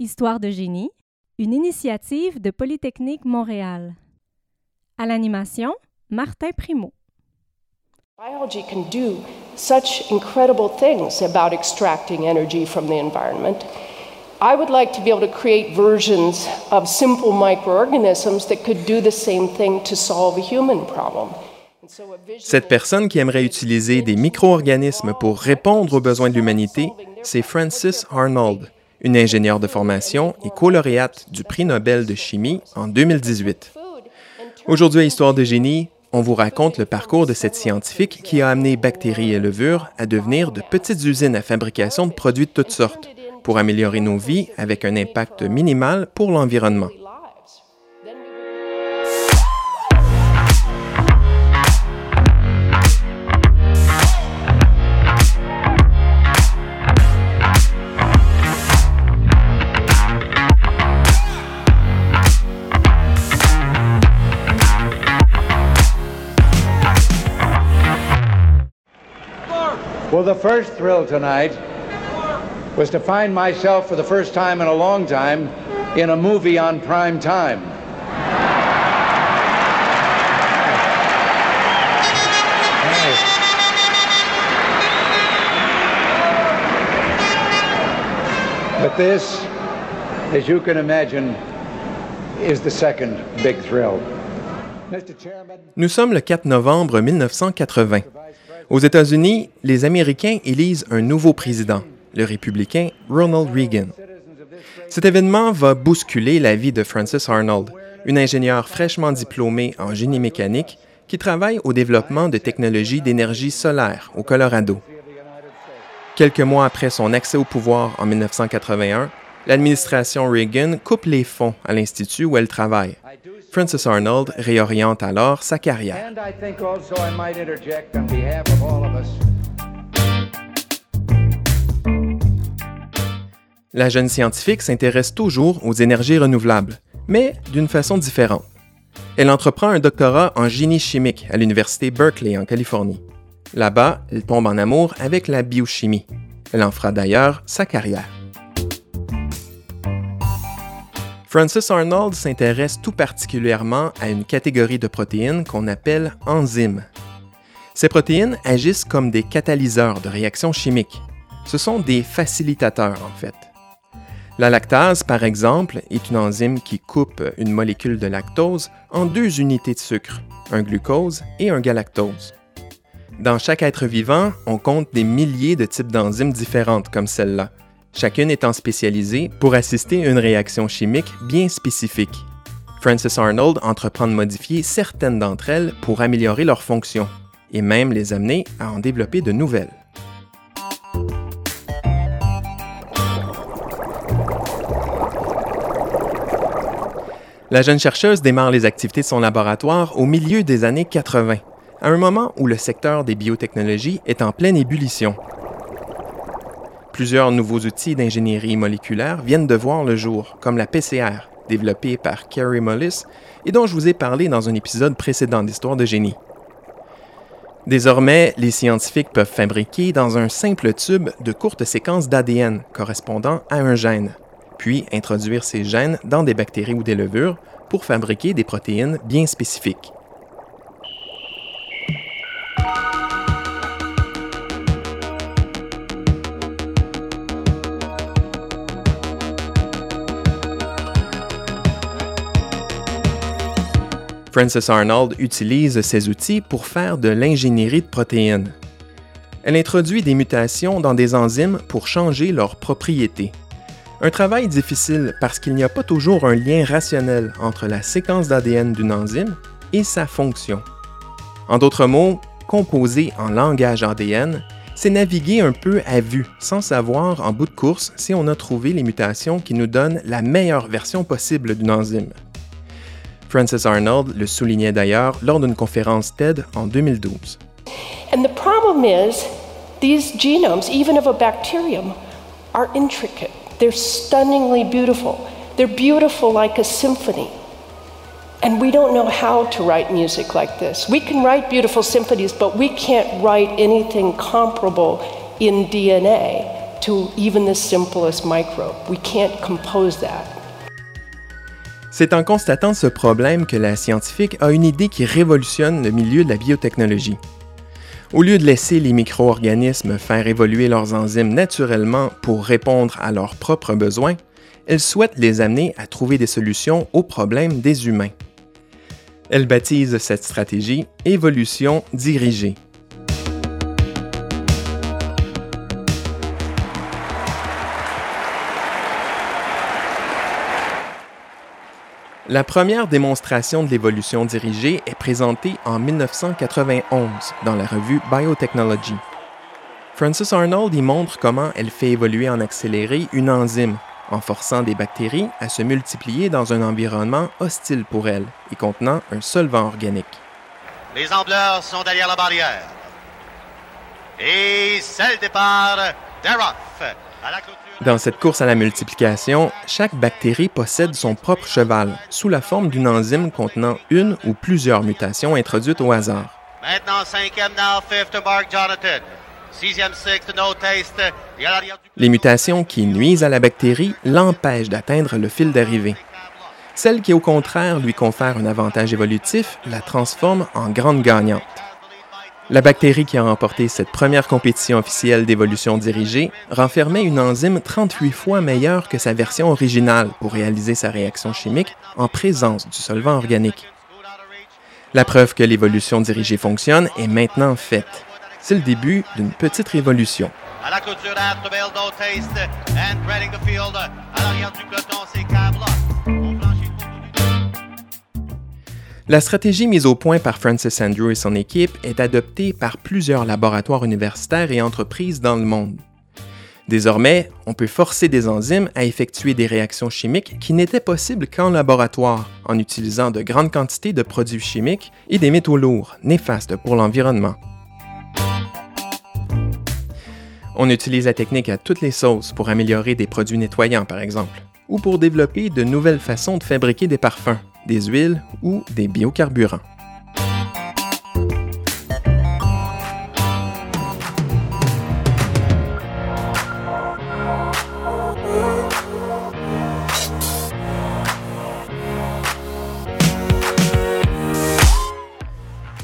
Histoire de génie, une initiative de Polytechnique Montréal. À l'animation, Martin Primo. Biology can do such incredible things about extracting energy from the environment. I would like to be able to create versions of simple microorganisms that could do the same thing to solve a human problem. Cette personne qui aimerait utiliser des micro-organismes pour répondre aux besoins de l'humanité, c'est Frances Arnold, une ingénieure de formation et co-lauréate du prix Nobel de chimie en 2018. Aujourd'hui à Histoire de génie, on vous raconte le parcours de cette scientifique qui a amené bactéries et levures à devenir de petites usines à fabrication de produits de toutes sortes pour améliorer nos vies avec un impact minimal pour l'environnement. Well, the first thrill tonight was to find myself for the first time in a long time in a movie on prime time. But this, as you can imagine, is the second big thrill. Nous sommes le 4 novembre 1980. Aux États-Unis, les Américains élisent un nouveau président, le républicain Ronald Reagan. Cet événement va bousculer la vie de Frances Arnold, une ingénieure fraîchement diplômée en génie mécanique qui travaille au développement de technologies d'énergie solaire au Colorado. Quelques mois après son accès au pouvoir en 1981, l'administration Reagan coupe les fonds à l'institut où elle travaille. Frances Arnold réoriente alors sa carrière. La jeune scientifique s'intéresse toujours aux énergies renouvelables, mais d'une façon différente. Elle entreprend un doctorat en génie chimique à l'Université Berkeley en Californie. Là-bas, elle tombe en amour avec la biochimie. Elle en fera d'ailleurs sa carrière. Frances Arnold s'intéresse tout particulièrement à une catégorie de protéines qu'on appelle enzymes. Ces protéines agissent comme des catalyseurs de réactions chimiques. Ce sont des facilitateurs en fait. La lactase, par exemple, est une enzyme qui coupe une molécule de lactose en deux unités de sucre, un glucose et un galactose. Dans chaque être vivant, on compte des milliers de types d'enzymes différentes comme celle-là, chacune étant spécialisée pour assister à une réaction chimique bien spécifique. Frances Arnold entreprend de modifier certaines d'entre elles pour améliorer leur fonction et même les amener à en développer de nouvelles. La jeune chercheuse démarre les activités de son laboratoire au milieu des années 80, à un moment où le secteur des biotechnologies est en pleine ébullition. Plusieurs nouveaux outils d'ingénierie moléculaire viennent de voir le jour, comme la PCR, développée par Kerry Mullis et dont je vous ai parlé dans un épisode précédent d'Histoire de génie. Désormais, les scientifiques peuvent fabriquer dans un simple tube de courtes séquences d'ADN correspondant à un gène, puis introduire ces gènes dans des bactéries ou des levures pour fabriquer des protéines bien spécifiques. Frances Arnold utilise ces outils pour faire de l'ingénierie de protéines. Elle introduit des mutations dans des enzymes pour changer leurs propriétés. Un travail difficile parce qu'il n'y a pas toujours un lien rationnel entre la séquence d'ADN d'une enzyme et sa fonction. En d'autres mots, composer en langage ADN, c'est naviguer un peu à vue, sans savoir en bout de course si on a trouvé les mutations qui nous donnent la meilleure version possible d'une enzyme. Frances Arnold le soulignait d'ailleurs lors d'une conférence TED en 2012. And the problem is, these genomes, even of a bacterium, are intricate. They're stunningly beautiful. They're beautiful like a symphony. And we don't know how to write music like this. We can write beautiful symphonies, but we can't write anything comparable in DNA to even the simplest microbe. We can't compose that. C'est en constatant ce problème que la scientifique a une idée qui révolutionne le milieu de la biotechnologie. Au lieu de laisser les micro-organismes faire évoluer leurs enzymes naturellement pour répondre à leurs propres besoins, elle souhaite les amener à trouver des solutions aux problèmes des humains. Elle baptise cette stratégie évolution dirigée. La première démonstration de l'évolution dirigée est présentée en 1991 dans la revue Biotechnology. Francis Arnold y montre comment elle fait évoluer en accéléré une enzyme en forçant des bactéries à se multiplier dans un environnement hostile pour elles et contenant un solvant organique. Les sont derrière la barrière. Et c'est le départ. Dans cette course à la multiplication, chaque bactérie possède son propre cheval, sous la forme d'une enzyme contenant une ou plusieurs mutations introduites au hasard. Maintenant, cinquième now, fifth to Mark Jonathan. Sixième, sixth, no taste. Et à l'arrière du... Les mutations qui nuisent à la bactérie l'empêchent d'atteindre le fil d'arrivée. Celles qui, au contraire, lui confèrent un avantage évolutif la transforment en grande gagnante. La bactérie qui a remporté cette première compétition officielle d'évolution dirigée renfermait une enzyme 38 fois meilleure que sa version originale pour réaliser sa réaction chimique en présence du solvant organique. La preuve que l'évolution dirigée fonctionne est maintenant faite. C'est le début d'une petite révolution. La stratégie mise au point par Francis Andrew et son équipe est adoptée par plusieurs laboratoires universitaires et entreprises dans le monde. Désormais, on peut forcer des enzymes à effectuer des réactions chimiques qui n'étaient possibles qu'en laboratoire, en utilisant de grandes quantités de produits chimiques et des métaux lourds, néfastes pour l'environnement. On utilise la technique à toutes les sauces pour améliorer des produits nettoyants, par exemple, ou pour développer de nouvelles façons de fabriquer des parfums, des huiles ou des biocarburants.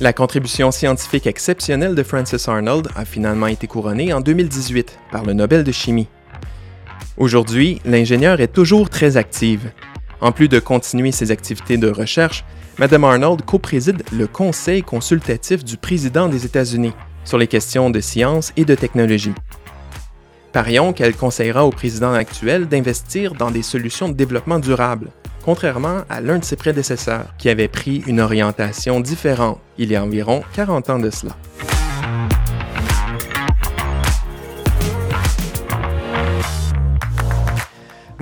La contribution scientifique exceptionnelle de Francis Arnold a finalement été couronnée en 2018 par le Nobel de chimie. Aujourd'hui, l'ingénieur est toujours très active. En plus de continuer ses activités de recherche, Mme Arnold co-préside le Conseil consultatif du président des États-Unis sur les questions de science et de technologie. Parions qu'elle conseillera au président actuel d'investir dans des solutions de développement durable, contrairement à l'un de ses prédécesseurs qui avait pris une orientation différente il y a environ 40 ans de cela.